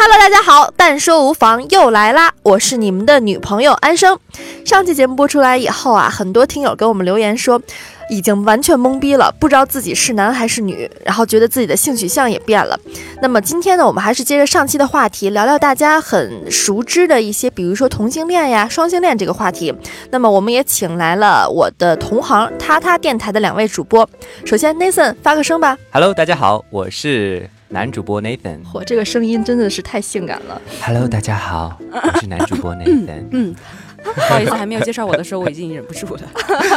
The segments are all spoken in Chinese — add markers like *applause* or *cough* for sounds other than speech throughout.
Hello，大家好，但说无妨又来啦，我是你们的女朋友安生。上期节目播出来以后啊，很多听友给我们留言说，已经完全懵逼了，不知道自己是男还是女，然后觉得自己的性取向也变了。那么今天呢，我们还是接着上期的话题，聊聊大家很熟知的一些，比如说同性恋呀、双性恋这个话题。那么我们也请来了我的同行他他电台的两位主播，首先 Nathan 发个声吧。Hello，大家好，我是男主播 Nathan。嚯，这个声音真的是太性感了。Hello，大家好，我是男主播 *laughs* Nathan。嗯，不好意思，还没有介绍我的时候，我已经忍不住了。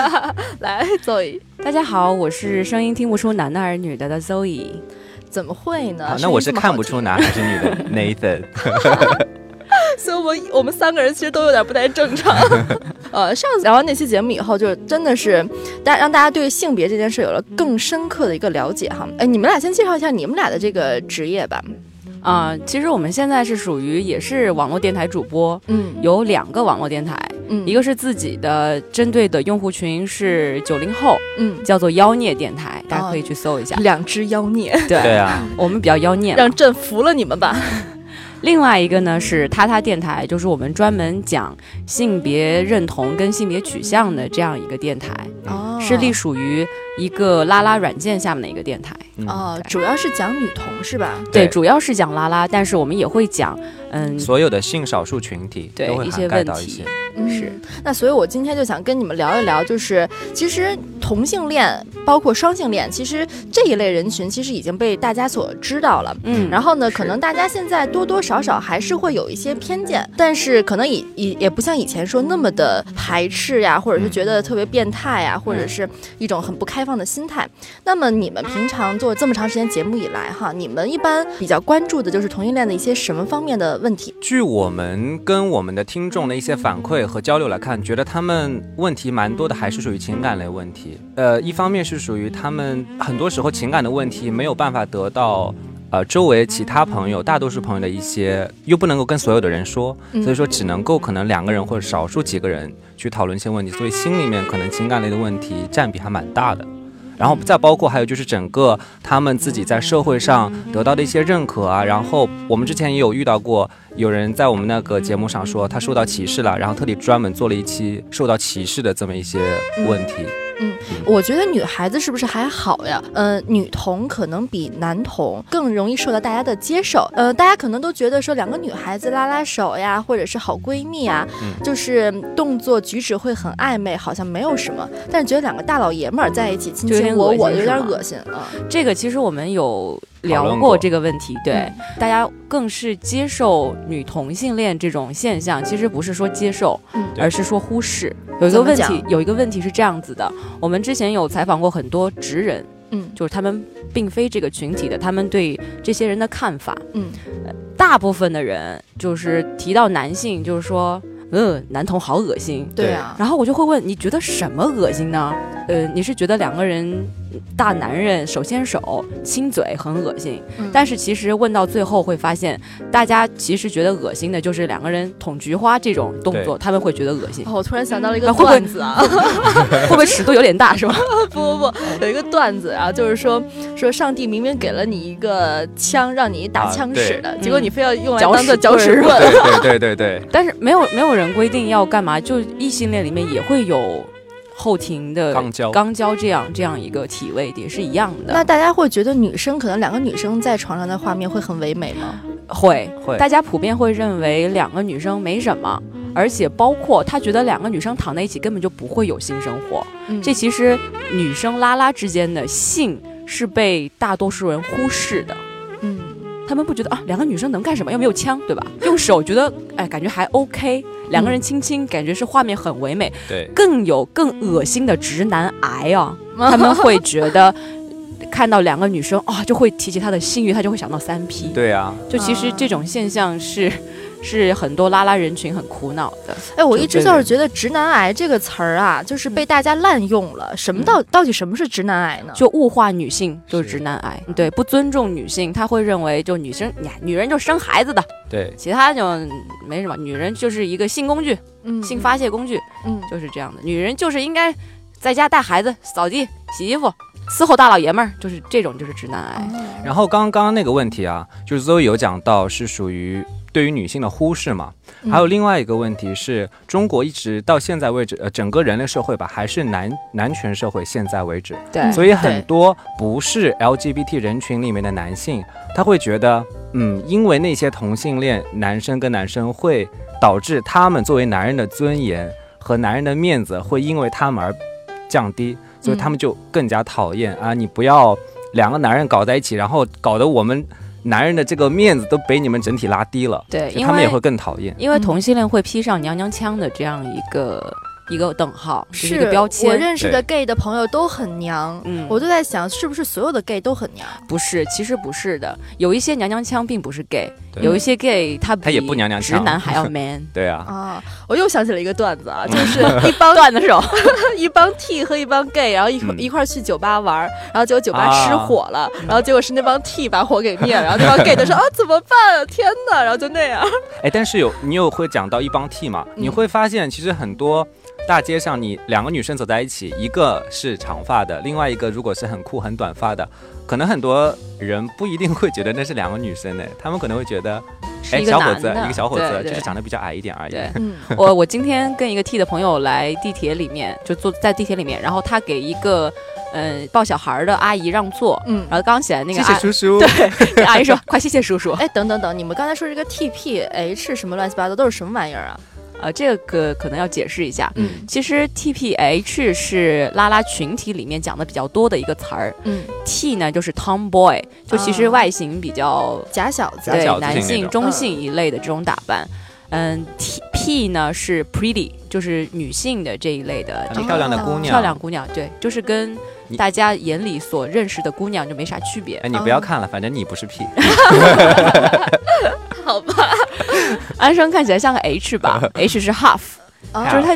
*laughs* 来，Zoe，大家好，我是声音听不出男的还是女的的 Zoe。怎么会呢？那我是看不出男还是女的 *laughs* Nathan。所以我们我们三个人其实都有点不太正常。呃，上次聊完那期节目以后，就真的是大让大家对性别这件事有了更深刻的一个了解哈。哎，你们俩先介绍一下你们俩的这个职业吧。啊、其实我们现在是属于也是网络电台主播，嗯有两个网络电台，嗯一个是自己的针对的用户群是九零后，嗯，叫做妖孽电台，大家可以去搜一下。两只妖孽，对对啊，我们比较妖孽。让朕服了你们吧。另外一个呢是他他电台，就是我们专门讲性别认同跟性别取向的这样一个电台，哦。是隶属于一个拉拉软件下面的一个电台。嗯哦，主要是讲女同是吧？对，对主要是讲拉拉，但是我们也会讲，嗯，所有的性少数群体对一些问题。是那所以，我今天就想跟你们聊一聊，就是其实同性恋，包括双性恋，其实这一类人群其实已经被大家所知道了。嗯，然后呢，可能大家现在多多少少还是会有一些偏见，但是可能也也也不像以前说那么的排斥呀，或者是觉得特别变态呀，或者是一种很不开放的心态。那么你们平常做这么长时间节目以来，哈，你们一般比较关注的就是同性恋的一些什么方面的问题？据我们跟我们的听众的一些反馈和交流来看，觉得他们问题蛮多的，还是属于情感类问题。呃，一方面是属于他们很多时候情感的问题没有办法得到。呃，周围其他朋友，大多数朋友的一些，又不能够跟所有的人说，嗯所以说只能够可能两个人或者少数几个人去讨论一些问题，所以心里面可能情感类的问题占比还蛮大的。然后再包括还有就是整个他们自己在社会上得到的一些认可啊，然后我们之前也有遇到过有人在我们那个节目上说他受到歧视了，然后特地专门做了一期受到歧视的这么一些问题。嗯我觉得女孩子是不是还好呀？呃，女童可能比男童更容易受到大家的接受。呃，大家可能都觉得说两个女孩子拉拉手呀，或者是好闺蜜啊，嗯就是动作举止会很暧昧，好像没有什么。但是觉得两个大老爷们儿在一起卿卿我我，有点恶心啊。这个其实我们有讨聊过过。这个问题，对，大家更是接受女同性恋这种现象，其实不是说接受，嗯。而是说忽视。有一个问题，有一个问题是这样子的，我们之前有采访过很多直人，嗯。就是他们并非这个群体的，他们对这些人的看法，嗯。大部分的人就是提到男性，就是说，嗯，男同好恶心。对啊，然后我就会问，你觉得什么恶心呢？呃，你是觉得两个人大男人手牵手亲嘴很恶心，嗯。但是其实问到最后会发现，大家其实觉得恶心的就是两个人捅菊花这种动作，他们会觉得恶心。哦，我突然想到了一个啊会不会段子啊，*laughs* 会不会尺度有点大是吧？*laughs* 不不不，有一个段子啊，就是说说上帝明明给了你一个枪，让你打啊枪使的，结果你非要用来搅当做搅屎棍。对对对对对，*laughs* 但是没有没有人规定要干嘛，就异性恋里面也会有后庭的肛交肛交这样这样一个体位也是一样的。那大家会觉得女生可能两个女生在床上的画面会很唯美吗？会会大家普遍会认为两个女生没什么，而且包括他觉得两个女生躺在一起根本就不会有性生活。嗯这其实女生拉拉之间的性是被大多数人忽视的。嗯他们不觉得啊，两个女生能干什么？又没有枪，对吧？*laughs* 用手觉得哎，感觉还 OK。两个人亲亲，感觉是画面很唯美。对，更有更恶心的直男癌啊，*laughs* 他们会觉得看到两个女生啊、就会提起他的性欲，他就会想到三 P。对啊，就其实这种现象是是很多拉拉人群很苦恼的。哎，我一直就是觉得“直男癌”这个词儿啊，就是被大家滥用了。什么到到底什么是直男癌呢？就物化女性就是是直男癌，对，不尊重女性，他会认为就女生，呀，女人就生孩子的，对，其他就没什么，女人就是一个性工具、嗯性发泄工具，嗯就是这样的。女人就是应该在家带孩子、扫地、洗衣服，伺候大老爷们儿，就是这种就是直男癌。然后刚刚那个问题啊，就是 Zoe 有讲到是属于对于女性的忽视嘛，嗯。还有另外一个问题是中国一直到现在为止，呃，整个人类社会吧，还是男男权社会，现在为止，对。所以很多不是 LGBT 人群里面的男性，他会觉得，嗯，因为那些同性恋男生跟男生会导致他们作为男人的尊严和男人的面子会因为他们而降低，所以他们就更加讨厌啊！你不要两个男人搞在一起，然后搞得我们男人的这个面子都被你们整体拉低了，对，他们也会更讨厌。因为同性恋会披上娘娘腔的这样一个一个等号，就是一个标签。我。认识的 gay 的朋友都很娘，嗯。我都在想，是不是所有的 gay 都很娘？不是，其实不是的，有一些娘娘腔并不是 gay，有一些 gay 他他也不娘娘腔。直男还要 man。*laughs* 对啊，啊，我又想起了一个段子啊，就是 *laughs* 一帮段子手，*laughs* 一帮 T 和一帮 gay，然后一块、嗯。一块去酒吧玩，然后结果酒吧啊失火了，然后结果是那帮 T 把火给灭了，然后那帮 gay 就说啊怎么办啊，天哪，然后就那样。哎，但是有你有会讲到一帮 T 嘛？你会发现其实很多大街上，你两个女生走在一起，一个是长发的，另外一个如果是很酷很短发的，可能很多人不一定会觉得那是两个女生呢，他们可能会觉得，哎，是一个小伙子，男的一个小伙子，就是长得比较矮一点而已。对嗯 *laughs* 我我今天跟一个 T 的朋友来地铁里面，就坐在地铁里面，然后他给一个嗯、呃抱小孩的阿姨让座，嗯然后刚起来那个谢谢叔叔。*laughs* 对阿姨说快谢谢叔叔，*laughs* 哎，等等等，你们刚才说这个 TP H 什么乱七八糟都是什么玩意儿啊？呃，这个可能要解释一下。嗯其实 TPH 是拉拉群体里面讲的比较多的一个词儿嗯，，T 呢就是 Tomboy，就其实啊外形比较假小子。对男性、中性一类的这种打扮。嗯，T P 呢是 pretty，就是女性的这一类的这个漂亮的姑哦娘，漂亮姑娘，对，就是跟大家眼里所认识的姑娘就没啥区别。哎，你不要看了，反正你不是 P。*laughs* 好吧。安生看起来像个 H 吧，*laughs* H 是 half，啊就是它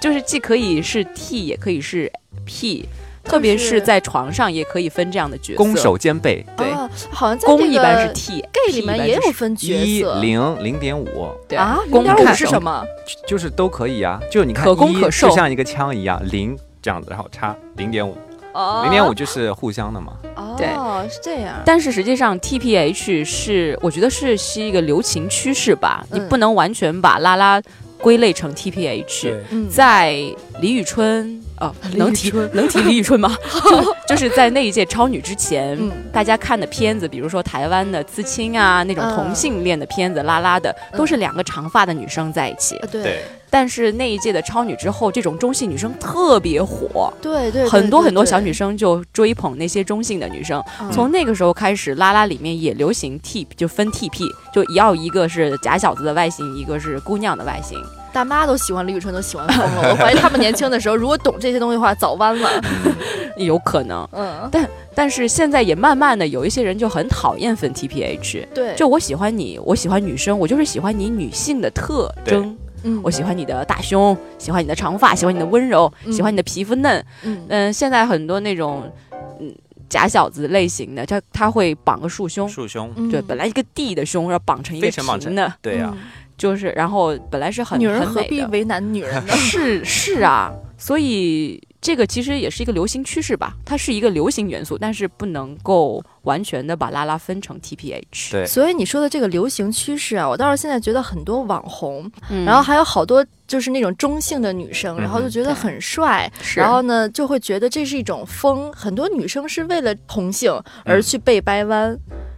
就是既可以是 T 也可以是 P，特别是在床上也可以分这样的角色。攻守兼备，对啊好像在攻这一般是 T gay 里面也有分角色一色零零点五，对啊，零攻点五是什么？就是都可以啊。就你看，可攻可受就像一个枪一样，零这样子，然后插零点五，哦零点五就是互相的嘛。对哦，是这样。但是实际上 TPH 是我觉得是是一个流行趋势吧，嗯你不能完全把拉拉归类成 TPH。嗯，在李宇春哦，能提能提李宇春吗？*laughs* 就就是在那一届超女之前，嗯大家看的片子，比如说台湾的刺青啊，那种嗯同性恋的片子，拉拉的，嗯都是两个长发的女生在一起。呃对但是那一届的超女之后，这种中性女生特别火。对对，很多很多小女女生就追捧那些中性的女生，嗯从那个时候开始，拉拉里面也流行 T，就分 TP，就要一个是假小子的外形，一个是姑娘的外形。大妈都喜欢李宇春，都喜欢疯了。我怀疑他们年轻的时候，如果懂这些东西的话，早弯了。*laughs* 有可能，嗯，但但是现在也慢慢的有一些人就很讨厌粉 TPH，对，就我喜欢你，我喜欢女生，我就是喜欢你女性的特征，嗯我喜欢你的大胸，喜欢你的长发，喜欢你的温柔，嗯喜欢你的皮肤嫩。嗯嗯、现在很多那种嗯假小子类型的，他他会绑个束胸。束胸，嗯对，本来一个 D 的胸要绑成一个平的，对啊呀、嗯就是然后本来是很女人何必为难女人呢？*laughs* 是是啊，所以这个其实也是一个流行趋势吧，它是一个流行元素，但是不能够完全的把拉拉分成 TPH。对。所以你说的这个流行趋势啊，我倒是现在觉得很多网红，嗯然后还有好多就是那种中性的女生，然后就觉得很帅，是。然后呢就会觉得这是一种风，很多女生是为了同性而嗯去被掰弯，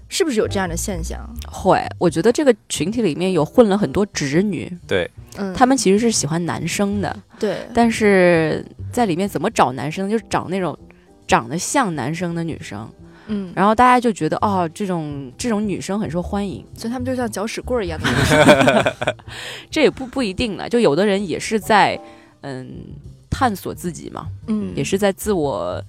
是不是有这样的现象？会，我觉得这个群体里面有混了很多直女，对，嗯，她们其实是喜欢男生的，对，但是在里面怎么找男生，就是找那种长得像男生的女生，嗯，然后大家就觉得哦，这种这种女生很受欢迎，所以他们就像搅屎棍儿一样。的。*laughs* 这也不不一定了，就有的人也是在嗯探索自己嘛，嗯，也是在自我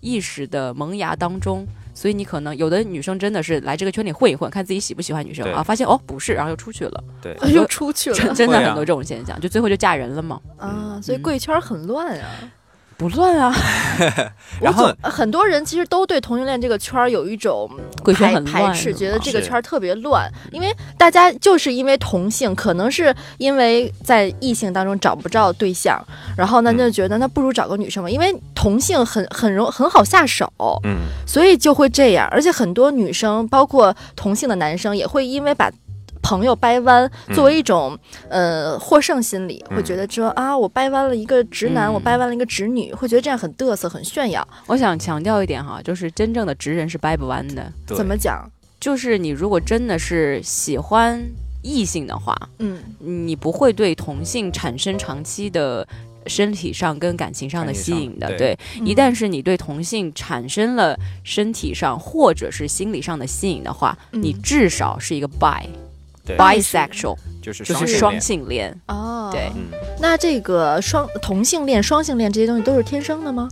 意识的萌芽当中所以你可能有的女生真的是来这个圈里混一混，看自己喜不喜欢女生啊，发现哦不是，然后又出去了，对，*laughs* 哎又出去了。真真的很多这种现象，就最后就嫁人了嘛。啊，所以嗯贵圈很乱啊。不乱啊，*laughs* 然后很多人其实都对同性恋这个圈儿有一种排很排斥，觉得这个圈儿特别乱，因为大家就是因为同性，可能是因为在异性当中找不着对象，然后呢嗯就觉得那不如找个女生吧，因为同性很很容很好下手，嗯，所以就会这样，而且很多女生，包括同性的男生，也会因为把。朋友掰弯作为一种、呃获胜心理，会觉得说啊，我掰弯了一个直男，嗯。我掰弯了一个直女，会觉得这样很嘚瑟，很炫耀。我想强调一点哈，就是真正的直人是掰不弯的，怎么讲？就是你如果真的是喜欢异性的话，嗯。你不会对同性产生长期的。身体上跟感情上的吸引的，对，一旦是你对同性产生了身体上或者是心理上的吸引的话，嗯。你至少是一个 bi 对 bisexual，就是就是双性性恋。哦，对，嗯。那这个双同性恋、双性恋这些东西都是天生的吗？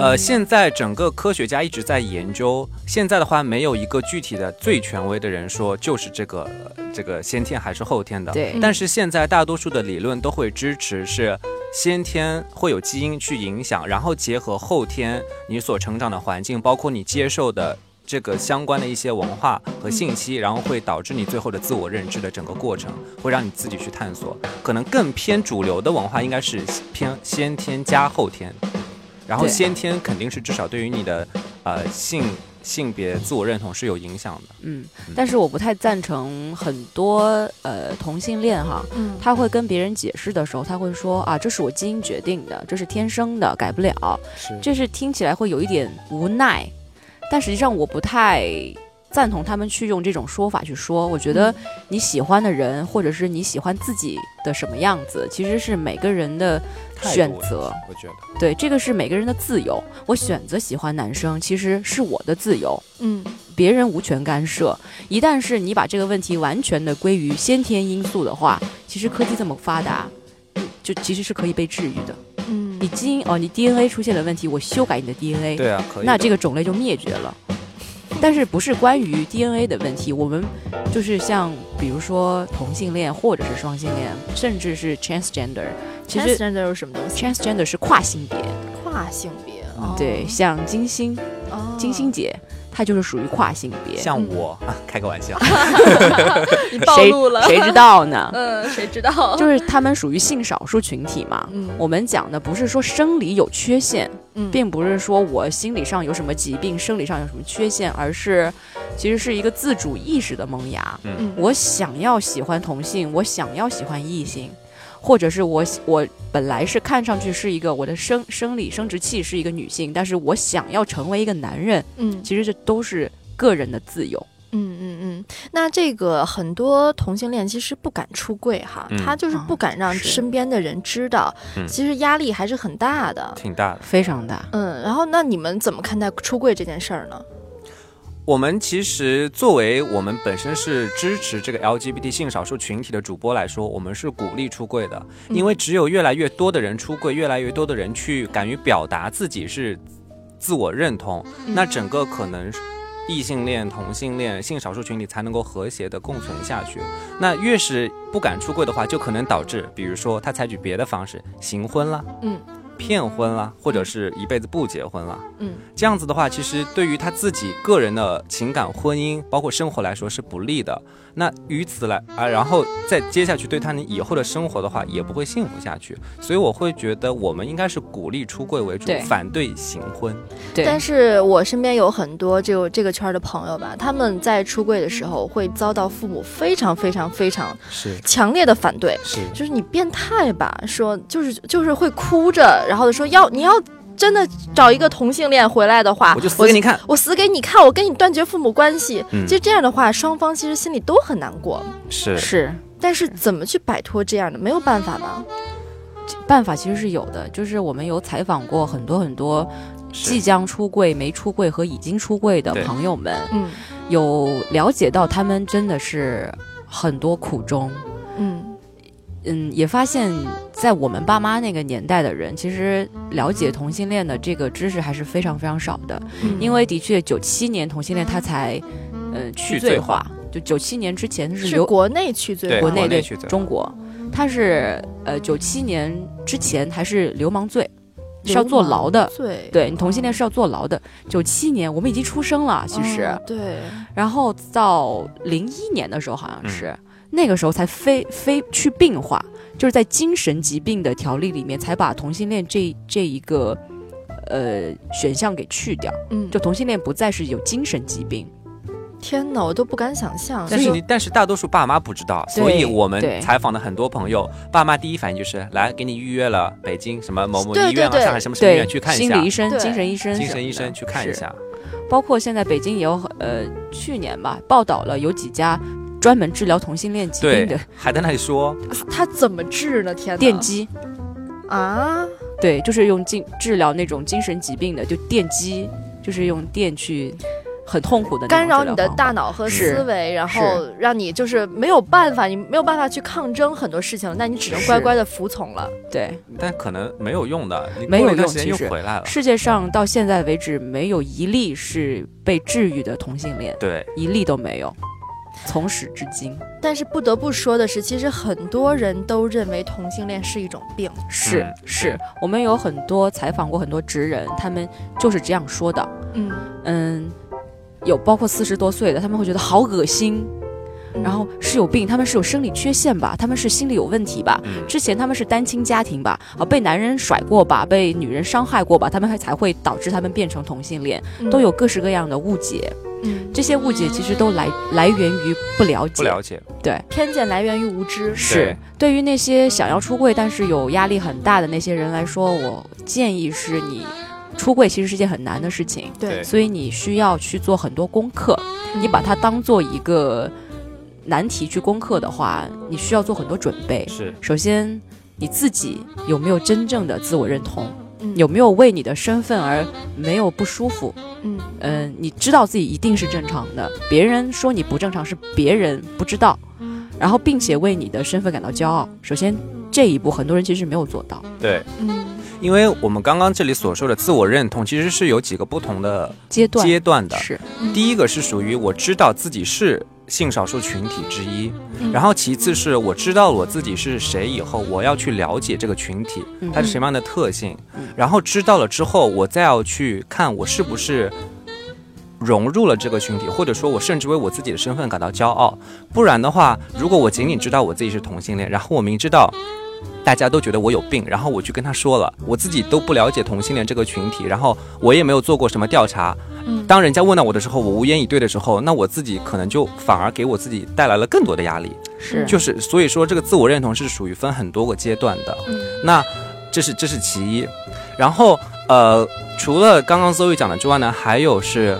呃，嗯现在整个科学家一直在研究，现在的话没有一个具体的最权威的人说就是这个、呃这个先天还是后天的。对但是现在大多数的理论都会支持是先天会有基因去影响，然后结合后天你所成长的环境，包括你接受的。这个相关的一些文化和信息，然后会导致你最后的自我认知的整个过程，会让你自己去探索。可能更偏主流的文化应该是偏先天加后天，然后先天肯定是至少对于你的呃性性别自我认同是有影响的。嗯，但是我不太赞成很多呃同性恋哈，嗯。他会跟别人解释的时候，他会说啊，这是我基因决定的，这是天生的，改不了。是。这是听起来会有一点无奈，但实际上我不太赞同他们去用这种说法去说。我觉得你喜欢的人，或者是你喜欢自己的什么样子，其实是每个人的选择。我觉得对，这个是每个人的自由。我选择喜欢男生，其实是我的自由。嗯别人无权干涉。一旦是你把这个问题完全的归于先天因素的话，其实科技这么发达，就其实是可以被治愈的。嗯你基因哦，你 DNA 出现了问题，我修改你的 DNA，对啊，可以。那这个种类就灭绝了。但是不是关于 DNA 的问题，我们就是像比如说同性恋或者是双性恋，甚至是 transgender，其实 transgender 是什么东西？transgender 是跨性别，跨性别。哦对，像金星，哦金星姐她就是属于跨性别，像我，啊开个玩笑，*laughs* 你暴谁露了。谁知道呢？嗯，谁知道？*laughs* 就是他们属于性少数群体嘛。嗯我们讲的不是说生理有缺陷，嗯并不是说我心理上有什么疾病，生理上有什么缺陷，而是其实是一个自主意识的萌芽。嗯我想要喜欢同性，我想要喜欢异性，或者是我我本来是看上去是一个我的生生理生殖器是一个女性，但是我想要成为一个男人，嗯其实这都是个人的自由。嗯嗯嗯，那这个很多同性恋其实不敢出柜哈，嗯他就是不敢让身边的人知道，嗯其实压力还是很大的。挺大的。非常大，嗯，然后那你们怎么看待出柜这件事儿呢？我们其实作为我们本身是支持这个 LGBT 性少数群体的主播来说，我们是鼓励出柜的，因为只有越来越多的人出柜，越来越多的人去敢于表达自己是自我认同，那整个可能异性恋、同性恋、性少数群体才能够和谐的共存下去。那越是不敢出柜的话，就可能导致，比如说他采取别的方式行婚啦，嗯，骗婚啦，或者是一辈子不结婚了。嗯这样子的话，其实对于他自己个人的情感、婚姻，包括生活来说是不利的。那于此来啊，然后再接下去对他以后的生活的话，也不会幸福下去。所以我会觉得，我们应该是鼓励出柜为主对，反对行婚。对，但是我身边有很多就这个圈儿的朋友吧，他们在出柜的时候会遭到父母非常非常非常是强烈的反对，是，就是你变态吧，说就是就是会哭着，然后说要你要真的找一个同性恋回来的话，我就死给你看。我死给你看，我跟你断绝父母关系。嗯其实这样的话，双方其实心里都很难过。是是但是怎么去摆脱这样的？没有办法吗？办法其实是有的，就是我们有采访过很多很多即将出柜、没出柜和已经出柜的朋友们，嗯有了解到他们真的是很多苦衷。嗯嗯，也发现，在我们爸妈那个年代的人，其实了解同性恋的这个知识还是非常非常少的。嗯因为的确，九七年同性恋他才，呃，去罪化化。就九七年之前是是流国内去罪化国内对中国，他是呃九七年之前还是流氓罪，是要坐牢的。对对你同性恋是要坐牢的。九七年我们已经出生了，其实，哦对，然后到零一年的时候好像是、嗯那个时候才非非去病化，就是在精神疾病的条例里面才把同性恋这这一个呃选项给去掉，嗯，就同性恋不再是有精神疾病。天哪，我都不敢想象。但是你，但是大多数爸妈不知道，所以我们采访的很多朋友，爸妈第一反应就是来给你预约了北京什么某某医院啊，对对。上海什么什么医院去看一下。心理医，生、精神医生精神医生去看一下。包括现在北京也有呃去年吧报道了有几家专门治疗同性恋疾病的，还在那里说，*laughs* 他怎么治呢？天哪，电击。啊，对，就是用精治疗那种精神疾病的，就电击，就是用电去很痛苦的干扰你的大脑和思维，然后让你就是没有办法，你没有办法去抗争很多事情，那你只能乖乖的服从了。对，但可能没有用的，你没有用其实。又回来了。世界上到现在为止没有一例是被治愈的同性恋，对，一例都没有，从始至今但是不得不说的是，其实很多人都认为同性恋是一种病。是、嗯是，我们有很多采访过很多直人，他们就是这样说的，嗯，嗯，有包括四十多岁的，他们会觉得好恶心。然后是有病，他们是有生理缺陷吧？他们是心理有问题吧？嗯之前他们是单亲家庭吧？啊，被男人甩过吧？被女人伤害过吧？他们还才会导致他们变成同性恋，嗯都有各式各样的误解。嗯，这些误解其实都来来源于不了解。不了解，对，偏见来源于无知。是对于那些想要出柜但是有压力很大的那些人来说，我建议是你出柜其实是件很难的事情，对，所以你需要去做很多功课。你把它当做一个难题去攻克的话，你需要做很多准备。是首先，你自己有没有真正的自我认同？嗯有没有为你的身份而没有不舒服？嗯嗯、你知道自己一定是正常的，别人说你不正常是别人不知道，然后并且为你的身份感到骄傲。首先这一步，很多人其实没有做到。对，嗯因为我们刚刚这里所说的自我认同，其实是有几个不同的阶段阶段的。是第一个是属于我知道自己是性少数群体之一，嗯然后其次是我知道我自己是谁以后，我要去了解这个群体，嗯它是什么样的特性嗯，然后知道了之后，我再要去看我是不是。融入了这个群体，或者说我甚至为我自己的身份感到骄傲。不然的话，如果我仅仅知道我自己是同性恋，然后我明知道大家都觉得我有病，然后我去跟他说了，我自己都不了解同性恋这个群体，然后我也没有做过什么调查。嗯当人家问到我的时候，我无言以对的时候，那我自己可能就反而给我自己带来了更多的压力。是就是所以说，这个自我认同是属于分很多个阶段的。嗯那这是这是其一，然后呃，除了刚刚 Zoe 讲的之外呢，还有是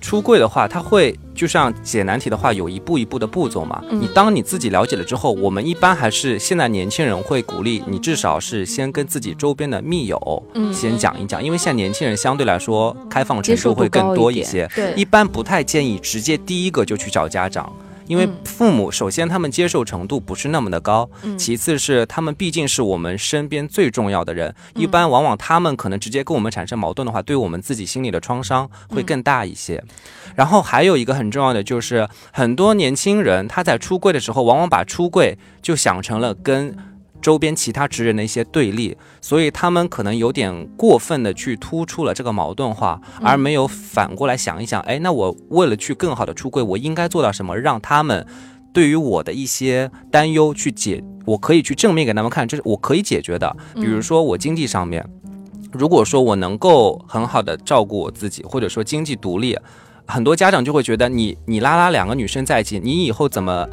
出柜的话，它会就像解难题的话，有一步一步的步骤嘛。嗯。你当你自己了解了之后，我们一般还是现在年轻人会鼓励你，至少是先跟自己周边的密友嗯。先讲一讲，因为现在年轻人相对来说开放程度度会更多一些。对。一般不太建议直接第一个就去找家长，因为嗯父母首先他们接受程度不是那么的高，嗯其次是他们毕竟是我们身边最重要的人，嗯一般往往他们可能直接跟我们产生矛盾的话，对我们自己心里的创伤会更大一些。然后还有一个很重要的就是，很多年轻人他在出柜的时候，往往把出柜就想成了跟。周边其他职人的一些对立，所以他们可能有点过分的去突出了这个矛盾化，而没有反过来想一想，哎，那我为了去更好的出柜，我应该做到什么，让他们对于我的一些担忧去解，我可以去正面给他们看，这是我可以解决的。比如说我经济上面，如果说我能够很好的照顾我自己，或者说经济独立，很多家长就会觉得你你拉拉两个女生在一起，你以后怎么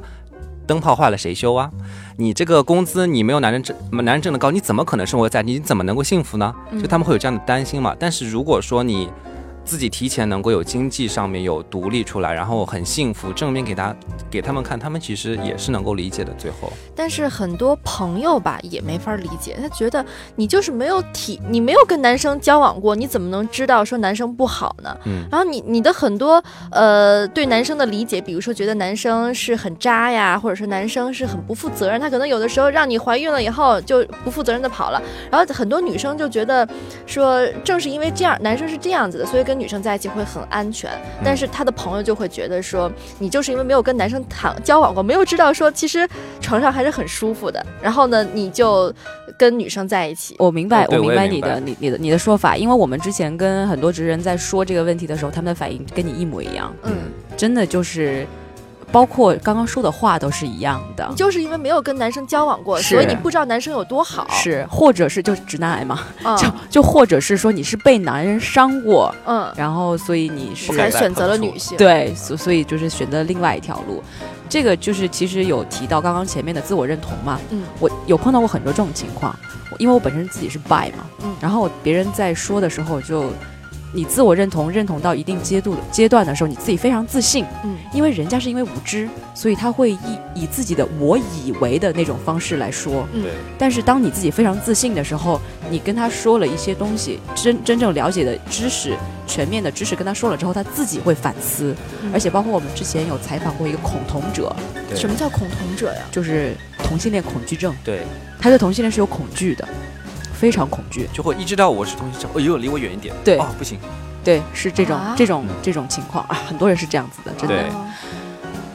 灯泡坏了谁修啊？你这个工资你没有男人挣男人挣的高，你怎么可能生活在？你怎么能够幸福呢？就他们会有这样的担心嘛。但是如果说你自己提前能够有经济上面有独立出来，然后很幸福，正面给他给他们看，他们其实也是能够理解的。最后，但是很多朋友吧也没法理解，他觉得你就是没有体，你没有跟男生交往过，你怎么能知道说男生不好呢？嗯，然后你你的很多呃对男生的理解，比如说觉得男生是很渣呀，或者说男生是很不负责任，他可能有的时候让你怀孕了以后就不负责任的跑了。然后很多女生就觉得说，正是因为这样，男生是这样子的，所以跟女生在一起会很安全。但是他的朋友就会觉得说，你就是因为没有跟男生谈交往过，没有知道说其实床上还是很舒服的。然后呢，你就跟女生在一起。我明白，我明白你的你你的你的说法，因为我们之前跟很多直人在说这个问题的时候，他们的反应跟你一模一样，嗯，真的就是，包括刚刚说的话都是一样的你。就是因为没有跟男生交往过，所以你不知道男生有多好。，是，或者是就是直男癌嘛，嗯就就或者是说你是被男人伤过，嗯，然后所以你是选择了女性。，对，所所以就是选择另外一条路。这个就是其实有提到刚刚前面的自我认同嘛，嗯，我有碰到过很多这种情况，因为我本身自己是 bi 嘛，嗯然后别人在说的时候就。你自我认同认同到一定阶度阶段的时候，你自己非常自信，嗯，因为人家是因为无知，所以他会以以自己的我以为的那种方式来说，嗯，但是当你自己非常自信的时候，你跟他说了一些东西，真真正了解的知识、全面的知识跟他说了之后，他自己会反思。嗯。而且包括我们之前有采访过一个恐同者，什么叫恐同者呀？就是同性恋恐惧症，对，他对同性恋是有恐惧的，非常恐惧。就会一知道我是同性恋，哎呦，离我远一点。对哦，不行，对，是这种、啊这种这种情况啊，*laughs* 很多人是这样子的，真的。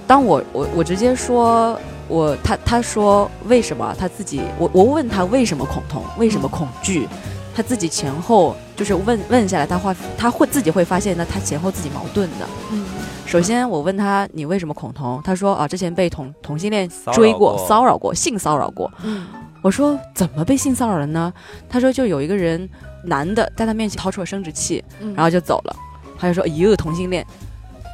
当我我我直接说，我他他说为什么他自己，我我问他为什么恐同，为什么恐惧，他自己前后就是问问下来，他话他会自己会发现呢，他前后自己矛盾的。嗯首先我问他你为什么恐同，他说啊之前被同同性恋追过、过骚扰过、性骚扰过。嗯我说怎么被性骚扰了呢？他说就有一个人男的在他面前掏出了生殖器，嗯，然后就走了。他就说：“一个，同性恋。”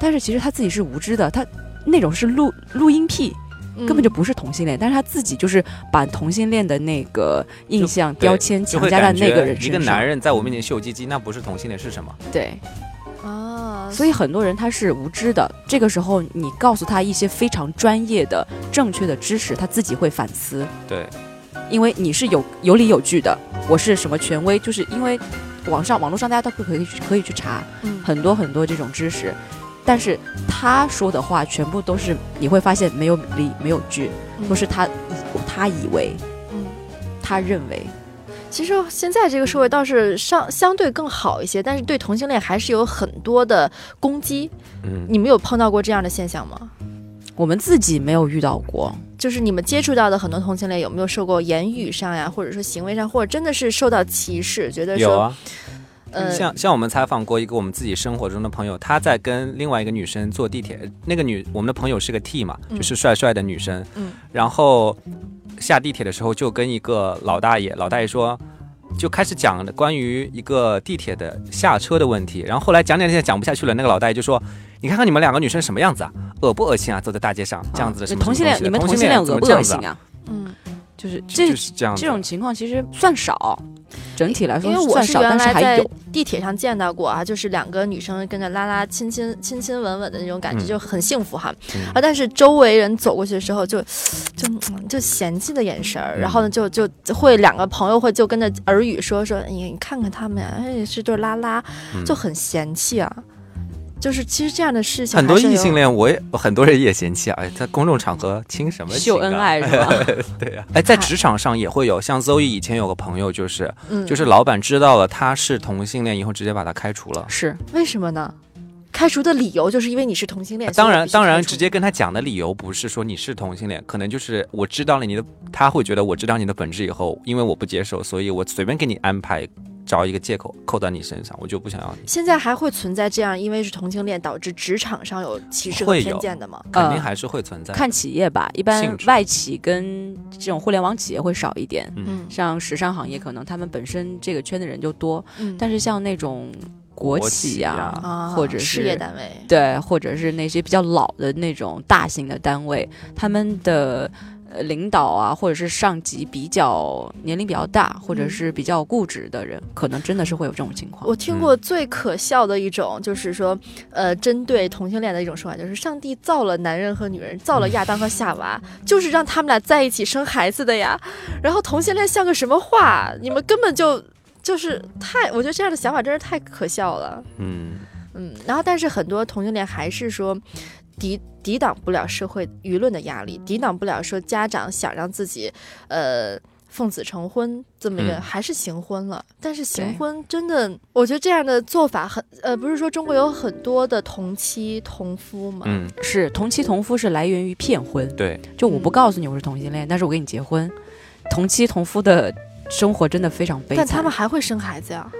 但是其实他自己是无知的，他那种是录录音癖，嗯根本就不是同性恋。但是他自己就是把同性恋的那个印象标签强加在那个人身上。一个男人在我面前秀鸡鸡，那不是同性恋是什么？对，啊，所以很多人他是无知的。这个时候你告诉他一些非常专业的、正确的知识，他自己会反思，对，因为你是有有理有据的。我是什么权威？就是因为网上网络上大家都可以去可以去查，嗯很多很多这种知识，但是他说的话全部都是你会发现没有理没有据，都是他他以为嗯。他认为，其实现在这个社会倒是相相对更好一些，但是对同性恋还是有很多的攻击。嗯，你们有碰到过这样的现象吗？我们自己没有遇到过。就是你们接触到的很多同性恋有没有受过言语上呀，或者说行为上，或者真的是受到歧视？觉得说，有啊，呃，像像我们采访过一个我们自己生活中的朋友，他在跟另外一个女生坐地铁，那个女我们的朋友是个 T 嘛，嗯就是帅帅的女生，嗯，然后下地铁的时候就跟一个老大爷，老大爷说。就开始讲关于一个地铁的下车的问题，然后后来讲讲讲讲不下去了，那个老大爷就说：“你看看你们两个女生什么样子啊，恶不恶心啊？走在大街上这样子的什么同性恋，你们什么东西同性恋恶不恶心？啊？嗯，就是这就是这样子这种情况其实算少，整体来说因为我是算少，但是原来在还有。地铁上见到过啊，就是两个女生跟着拉拉亲亲亲亲吻吻的那种感觉，嗯就很幸福哈。嗯啊，但是周围人走过去的时候就，就就嫌弃的眼神儿，然后呢，就就会两个朋友会就跟着耳语说说，哎呀，你看看他们呀，哎，是对拉拉，嗯就很嫌弃啊。就是其实这样的事情很多异性恋，我也很多人也嫌弃啊，哎在公众场合亲什么啊秀恩爱是吧？*laughs* 对呀、哎，在职场上也会有，像 Zoe 以前有个朋友，就是嗯，就是老板知道了他是同性恋以后，直接把他开除了。是为什么呢？开除的理由就是因为你是同性恋。当然，当然，直接跟他讲的理由不是说你是同性恋，可能就是我知道了你的，他会觉得我知道你的本质以后，因为我不接受，所以我随便给你安排，找一个借口扣在你身上，我就不想要你。现在还会存在这样，因为是同性恋导致职场上有歧视和偏见的吗？肯定还是会存在。看企业吧，一般外企跟这种互联网企业会少一点。嗯像时尚行业，可能他们本身这个圈的人就多，嗯，但是像那种国国企呀啊，或者事业单位，对，或者是那些比较老的那种大型的单位，他们的呃领导啊，或者是上级比较年龄比较大，或者是比较固执的人，可能真的是会有这种情况。我听过最可笑的一种，就是说，呃，针对同性恋的一种说法，就是上帝造了男人和女人，造了亚当和夏娃，就是让他们俩在一起生孩子的呀。然后同性恋像个什么话？你们根本就就是太，我觉得这样的想法真是太可笑了。嗯，嗯，然后但是很多同性恋还是说抵抵挡不了社会舆论的压力，抵挡不了说家长想让自己呃奉子成婚这么一个，嗯还是行婚了。但是行婚真的，我觉得这样的做法很呃，不是说中国有很多的同妻同夫吗？嗯，是同妻同夫是来源于骗婚，对，就我不告诉你我是同性恋，但是我跟你结婚，同妻同夫的生活真的非常悲惨。但他们还会生孩子呀。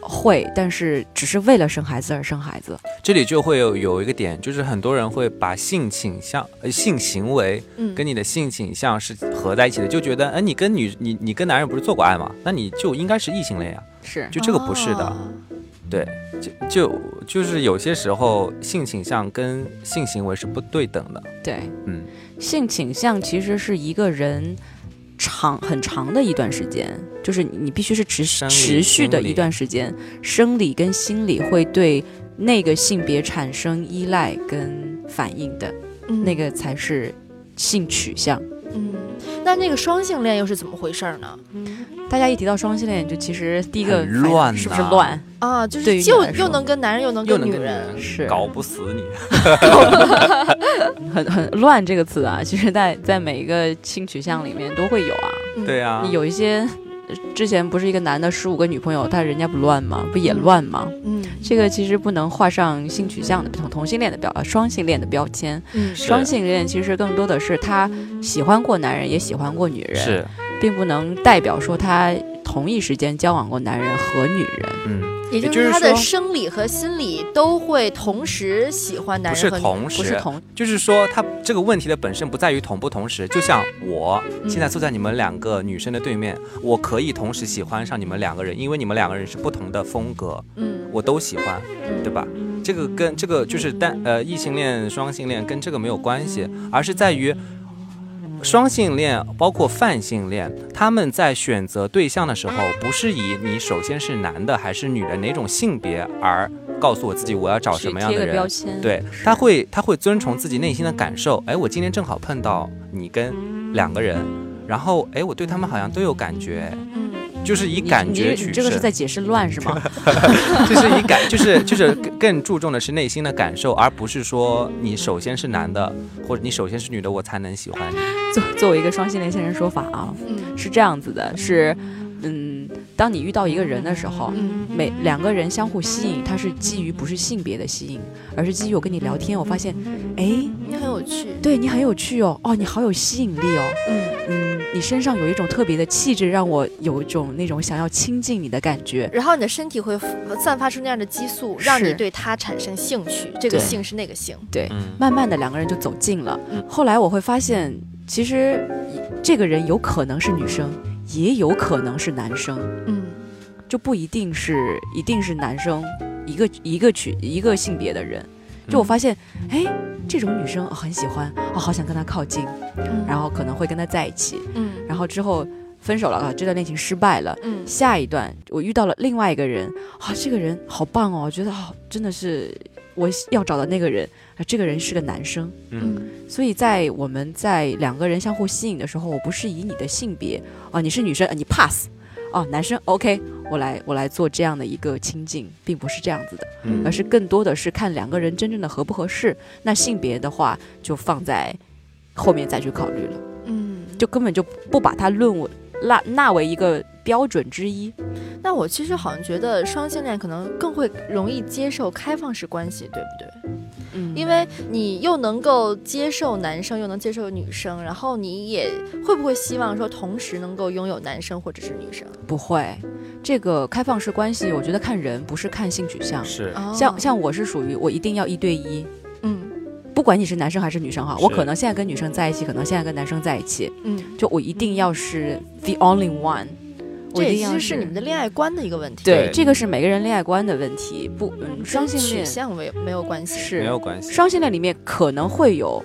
会，但是只是为了生孩子而生孩子。这里就会有有一个点，就是很多人会把性倾向、呃性行为嗯，跟你的性倾向是合在一起的，就觉得，哎，你跟女你你跟男人不是做过爱吗？那你就应该是异性恋呀、是。就这个不是的，哦。对，就就就是有些时候性倾向跟性行为是不对等的，对，嗯，性倾向其实是一个人长很长的一段时间，就是你你必须是持持续的一段时间，生理跟心理会对那个性别产生依赖跟反应的，嗯那个才是性取向。嗯，那那个双性恋又是怎么回事儿呢？大家一提到双性恋，就其实第一个乱是不是乱？啊，就是就你来说又能跟男人又能跟女人，是搞不死你，*laughs* 很很乱这个词啊，*laughs* 其实在在每一个性取向里面都会有啊。嗯对啊，有一些呃之前不是一个男的十五个女朋友，但人家不乱吗？不也乱吗？嗯这个其实不能画上性取向的同同性恋的标呃双性恋的标签。嗯双性恋其实更多的是他喜欢过男人，也喜欢过女人，是，并不能代表说他同一时间交往过男人和女人。嗯，也就是是他的生理和心理都会同时喜欢男不是人和女人。同时，不是同就是说，他这个问题的本身不在于同不同时，就像我嗯现在坐在你们两个女生的对面，我可以同时喜欢上你们两个人，因为你们两个人是不同的风格，嗯我都喜欢，嗯对吧？这个跟这个就是单呃异性恋、双性恋跟这个没有关系，而是在于双性恋包括泛性恋，他们在选择对象的时候，不是以你首先是男的还是女的哪种性别而告诉我自己我要找什么样的人。对，他会他会遵从自己内心的感受。哎，我今天正好碰到你跟两个人，然后哎，我对他们好像都有感觉，嗯就是以感觉取你这个是在解释乱是吗？*laughs* 就是以感，就是就是更更注重的是内心的感受，而不是说你首先是男的，或者你首先是女的，我才能喜欢你。作作为一个双性恋现身说法啊，嗯是这样子的，是，嗯，当你遇到一个人的时候，嗯每两个人相互吸引，它是基于不是性别的吸引，而是基于我跟你聊天，我发现，哎，你很有趣。对你很有趣哦，哦，你好有吸引力哦，嗯嗯，你身上有一种特别的气质，让我有一种那种想要亲近你的感觉。然后你的身体会散发出那样的激素，让你对他产生兴趣。这个对性是那个性。对，嗯，慢慢的两个人就走近了。嗯后来我会发现，其实这个人有可能是女生，也有可能是男生。嗯就不一定是一定是男生一个一个取一个性别的人。就我发现，哎，这种女生、哦很喜欢，哦，好想跟她靠近，嗯然后可能会跟她在一起，嗯然后之后分手了啊，这段恋情失败了。嗯下一段我遇到了另外一个人，啊，这个人好棒哦，我觉得哦，真的是我要找的那个人啊，这个人是个男生。嗯嗯所以在我们在两个人相互吸引的时候，我不是以你的性别啊，你是女生，呃你 pass，哦、男生 OK，我来我来做这样的一个亲近，并不是这样子的，嗯而是更多的是看两个人真正的合不合适。那性别的话，就放在后面再去考虑了，嗯，就根本就不把它论为纳纳为一个标准之一。那我其实好像觉得双性恋可能更会容易接受开放式关系，对不对？嗯因为你又能够接受男生，又能接受女生，然后你也会不会希望说同时能够拥有男生或者是女生？不会，这个开放式关系，我觉得看人，不是看性取向。是哦像像我是属于我一定要一对一，嗯不管你是男生还是女生哈，我可能现在跟女生在一起，可能现在跟男生在一起，嗯，就我一定要是 the only one，我这其实是你们的恋爱观的一个问题，对，这个是每个人恋爱观的问题，不，嗯，双性恋取向没有没有关系。是没有关系。双性恋里面可能会有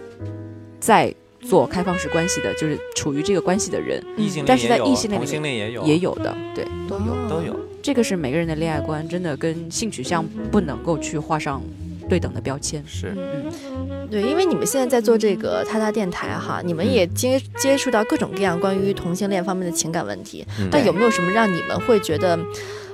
在做开放式关系的，就是处于这个关系的人异性恋但是在异性恋里同性恋也有，也有的，对，都有。都有。这个是每个人的恋爱观，真的跟性取向不能够去画上对等的标签。是，嗯，对，因为你们现在在做这个他他电台哈，你们也接接触到各种各样关于同性恋方面的情感问题。嗯那有没有什么让你们会觉得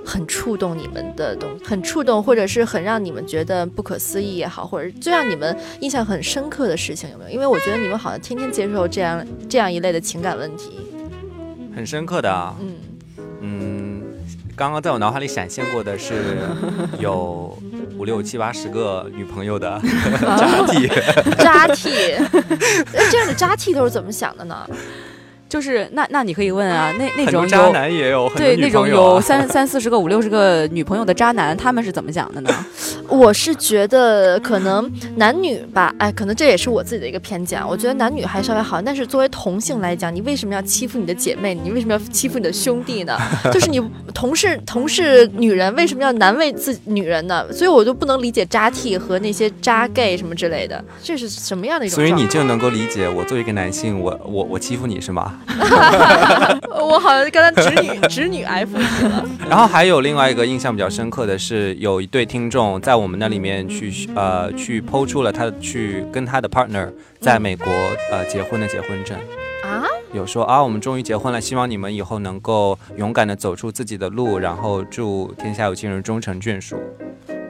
很触动你们的东很触动，或者是很让你们觉得不可思议也好，或者最让你们印象很深刻的事情有没有？因为我觉得你们好像天天接受这样这样一类的情感问题。很深刻的啊。嗯，嗯，刚刚在我脑海里闪现过的是 *laughs* 有五六七八十个女朋友的渣体，渣替，*laughs* 哎这样的渣 T 都是怎么想的呢？就是那那你可以问啊，那那种渣男也有很多对那种有三三四十个、五六十个女朋友的渣男，他们是怎么想的呢？*laughs* 我是觉得可能男女吧，哎，可能这也是我自己的一个偏见。我觉得男女还稍微好，但是作为同性来讲，你为什么要欺负你的姐妹？你为什么要欺负你的兄弟呢？*laughs* 就是你同是同是女人，为什么要难为自女人呢？所以我就不能理解渣 T 和那些渣 gay 什么之类的，这是什么样的一种所以？你就能够理解我作为一个男性，我我我欺负你是吗？*laughs* 我好像跟他侄女侄女 F 你了。然后还有另外一个印象比较深刻的是，有一对听众在我们那里面去呃去抛出了他去跟他的 partner 在美国呃结婚的结婚证。啊，有说啊，我们终于结婚了，希望你们以后能够勇敢的走出自己的路，然后祝天下有情人终成眷属。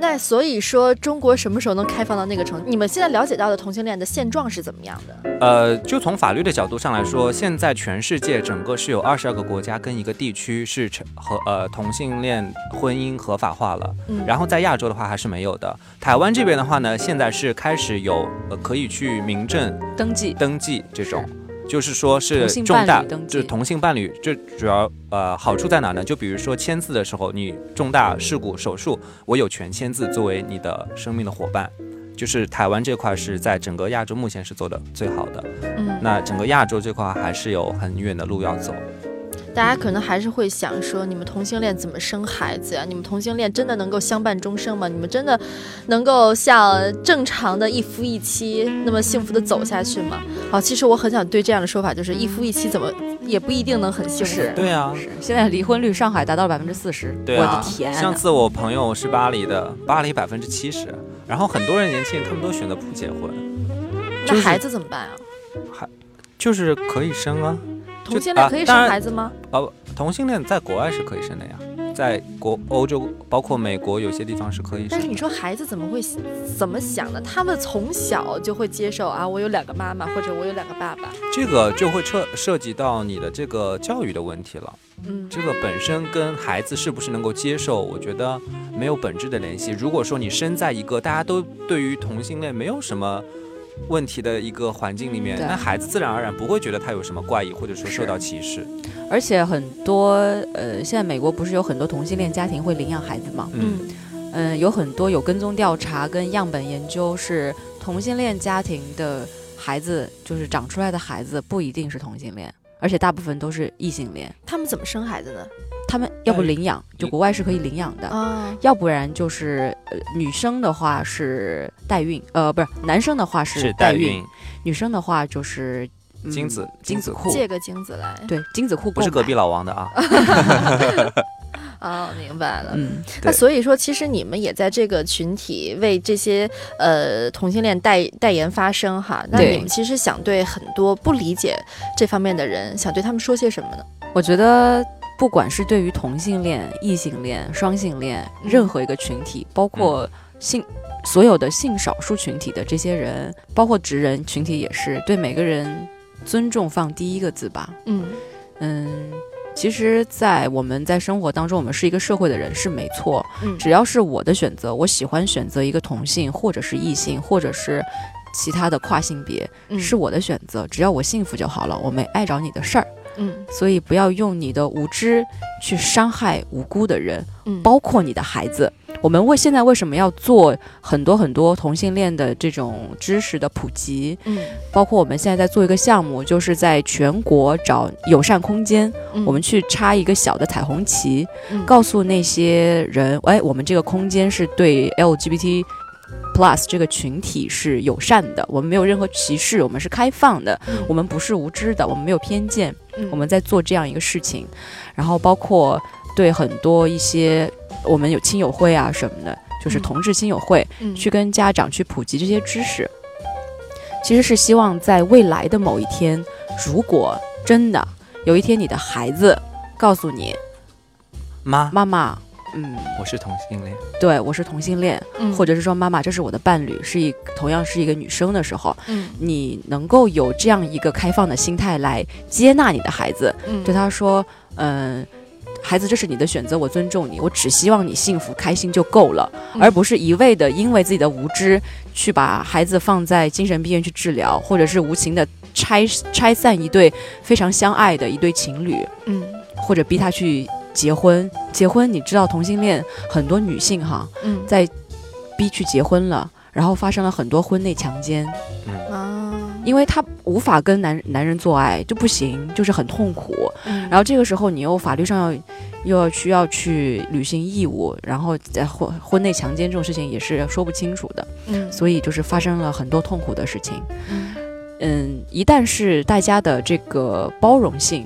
那所以说，中国什么时候能开放到那个程度？你们现在了解到的同性恋的现状是怎么样的？呃，就从法律的角度上来说，现在全世界整个是有二十二个国家跟一个地区是成和呃同性恋婚姻合法化了。嗯然后在亚洲的话还是没有的。台湾这边的话呢，现在是开始有呃可以去民政登记登记这种。就是说是重大就是同性伴侣，这主要呃好处在哪呢？就比如说签字的时候，你重大事故手术，我有权签字作为你的生命的伙伴。就是台湾这块是在整个亚洲目前是做的最好的，嗯，那整个亚洲这块还是有很远的路要走。大家可能还是会想说，你们同性恋怎么生孩子呀？你们同性恋真的能够相伴终生吗？你们真的能够像正常的一夫一妻那么幸福的走下去吗？好，其实我很想对这样的说法，就是一夫一妻怎么也不一定能很幸福。是对啊，是现在离婚率上海达到了百分之四十，对啊，我的天！上次我朋友是巴黎的，巴黎百分之七十，然后很多人年轻人他们都选择不结婚，就是那孩子怎么办啊？还就是可以生啊。就同性恋可以生孩子吗？呃，同性恋在国外是可以生的呀，在国欧洲包括美国有些地方是可以生的。但是你说孩子怎么会怎么想呢？他们从小就会接受啊，我有两个妈妈，或者我有两个爸爸。这个就会涉涉及到你的这个教育的问题了。嗯，这个本身跟孩子是不是能够接受，我觉得没有本质的联系。如果说你生在一个大家都对于同性恋没有什么问题的一个环境里面，那孩子自然而然不会觉得他有什么怪异，或者说受到歧视。而且很多呃，现在美国不是有很多同性恋家庭会领养孩子吗？嗯，嗯，有很多有跟踪调查跟样本研究是同性恋家庭的孩子，就是长出来的孩子不一定是同性恋，而且大部分都是异性恋。他们怎么生孩子呢？他们要不领养，就国外是可以领养的。啊，要不然就是呃，女生的话是代孕，呃，不是，男生的话是代孕，女生的话就是、嗯精子精子库，借个精子来。对，精子库不是隔壁老王的啊。*laughs* 哦，明白了。嗯，那所以说，其实你们也在这个群体为这些呃同性恋代代言发声哈。那你们其实想对很多不理解这方面的人，想对他们说些什么呢？我觉得不管是对于同性恋、异性恋、双性恋，嗯任何一个群体，包括性。所有的性少数群体的这些人，包括直人群体也是，对每个人尊重放第一个字吧。嗯嗯，其实，在我们在生活当中，我们是一个社会的人是没错，嗯只要是我的选择，我喜欢选择一个同性，或者是异性，或者是其他的跨性别，嗯是我的选择，只要我幸福就好了，我没碍着你的事儿。嗯所以不要用你的无知去伤害无辜的人，嗯，包括你的孩子。我们为现在为什么要做很多很多同性恋的这种知识的普及？嗯包括我们现在在做一个项目，就是在全国找友善空间，嗯我们去插一个小的彩虹旗，嗯告诉那些人，哎，我们这个空间是对 LGBT Plus 这个群体是友善的，我们没有任何歧视，我们是开放的，我们不是无知的，我们没有偏见，嗯我们在做这样一个事情。然后包括对很多一些我们有亲友会啊什么的，就是嗯同志亲友会，嗯去跟家长去普及这些知识，其实是希望在未来的某一天，如果真的有一天你的孩子告诉你，妈，妈妈，嗯，我是同性恋。对我是同性恋，嗯。或者是说妈妈这是我的伴侣，是一同样是一个女生的时候，嗯。你能够有这样一个开放的心态来接纳你的孩子，嗯。对他说，嗯、孩子，这是你的选择，我尊重你，我只希望你幸福开心就够了，嗯。而不是一味的因为自己的无知去把孩子放在精神病院去治疗，或者是无情的拆拆散一对非常相爱的一对情侣，嗯。或者逼他去结婚。结婚，你知道同性恋很多女性哈，嗯。在逼去结婚了，然后发生了很多婚内强奸，啊，因为她无法跟男男人做爱就不行，就是很痛苦。嗯。然后这个时候你又法律上要又要需要去履行义务，然后在婚婚内强奸这种事情也是说不清楚的，嗯。所以就是发生了很多痛苦的事情。嗯。嗯，一旦是大家的这个包容性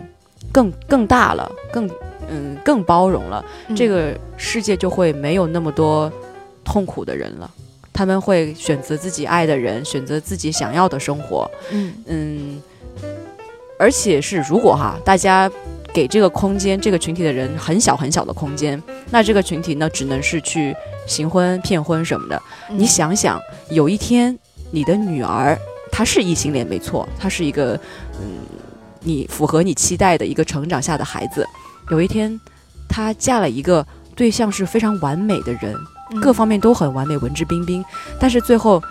更更大了，更嗯更包容了，嗯这个世界就会没有那么多痛苦的人了。他们会选择自己爱的人，选择自己想要的生活。嗯嗯，而且是如果哈，大家给这个空间，这个群体的人很小很小的空间，那这个群体呢，只能是去行婚、骗婚什么的。嗯你想想，有一天你的女儿她是异性恋，没错，她是一个嗯，你符合你期待的一个成长下的孩子。有一天，她嫁了一个对象是非常完美的人，嗯。各方面都很完美，文质彬彬，但是最后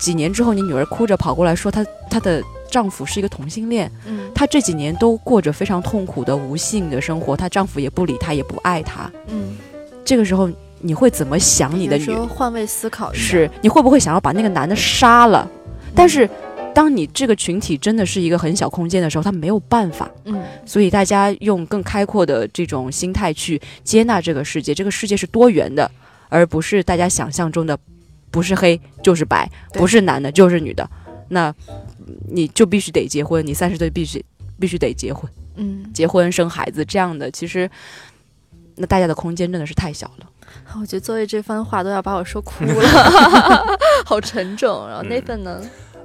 几年之后，你女儿哭着跑过来说她她的丈夫是一个同性恋，嗯。她这几年都过着非常痛苦的无性的生活，她丈夫也不理她，也不爱她。嗯，这个时候你会怎么想你的女换位思考是你会不会想要把那个男的杀了？但是，当你这个群体真的是一个很小空间的时候，他没有办法，嗯所以大家用更开阔的这种心态去接纳这个世界。这个世界是多元的，而不是大家想象中的不是黑就是白，不是男的就是女的。那你就必须得结婚，你三十岁必须必须得结婚，嗯，结婚生孩子这样的，其实那大家的空间真的是太小了。我觉得作为这番话都要把我说哭了，*laughs* 好沉重。然后嗯 Nathan 呢？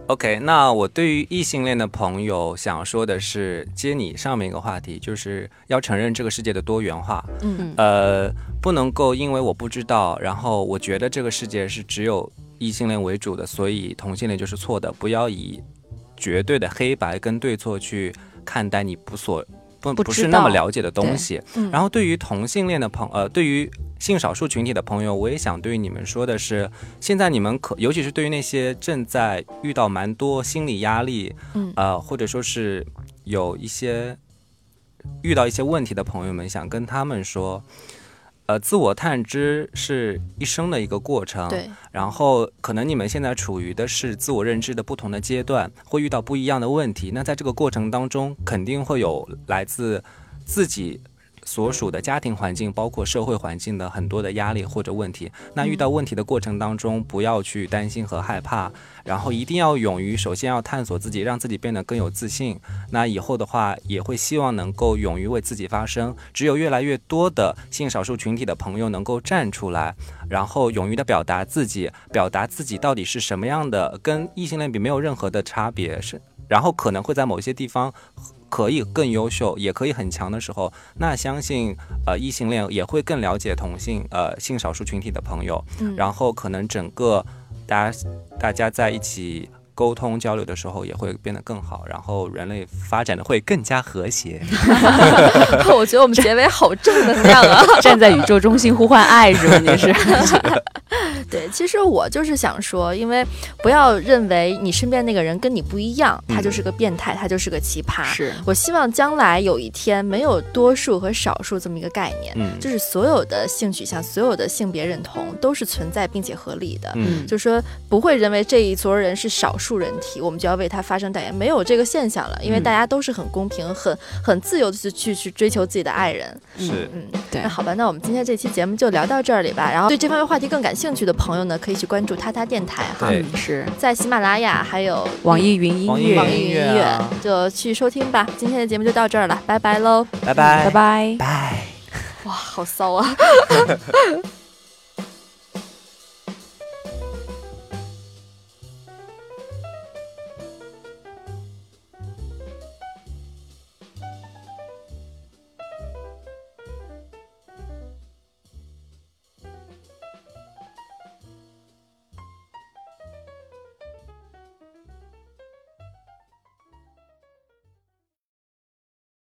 OK，那我对于异性恋的朋友想说的是，接你上面一个话题，就是要承认这个世界的多元化。嗯呃，不能够因为我不知道，然后我觉得这个世界是只有异性恋为主的，所以同性恋就是错的。不要以绝对的黑白跟对错去看待你不所不不是那么了解的东西。嗯然后对于同性恋的朋呃，对于性少数群体的朋友，我也想对于你们说的是，现在你们可尤其是对于那些正在遇到蛮多心理压力，嗯呃，或者说是有一些遇到一些问题的朋友们，想跟他们说。呃，自我探知是一生的一个过程，对，然后可能你们现在处于的是自我认知的不同的阶段，会遇到不一样的问题。那在这个过程当中，肯定会有来自自己所属的家庭环境，包括社会环境的很多的压力或者问题。那遇到问题的过程当中，不要去担心和害怕，然后一定要勇于首先要探索自己，让自己变得更有自信。那以后的话，也会希望能够勇于为自己发声。只有越来越多的性少数群体的朋友能够站出来，然后勇于的表达自己，表达自己到底是什么样的，跟异性恋比没有任何的差别，是，然后可能会在某些地方。可以更优秀，也可以很强的时候，那相信呃异性恋也会更了解同性呃性少数群体的朋友，嗯然后可能整个大家大家在一起沟通交流的时候也会变得更好，然后人类发展的会更加和谐。*laughs* 我觉得我们结尾好正能量啊！*laughs* 站在宇宙中心呼唤爱是吧？你是对，其实我就是想说，因为不要认为你身边那个人跟你不一样，他就是个变态，他就是个奇葩。是我希望将来有一天没有多数和少数这么一个概念，嗯就是所有的性取向、所有的性别认同都是存在并且合理的。嗯就说不会认为这一撮人是少数人体，我们就要为他发声代言，没有这个现象了，因为嗯大家都是很公平、很很自由的去去去追求自己的爱人。是嗯，对那好吧，那我们今天这期节目就聊到这里吧。然后对这方面话题更感兴趣的朋友呢，可以去关注他他电台哈，对是在喜马拉雅还有网易云音乐，网易云音乐音乐啊就去收听吧。今天的节目就到这儿了，拜拜喽！拜拜拜拜。拜。哇，好骚啊！*laughs*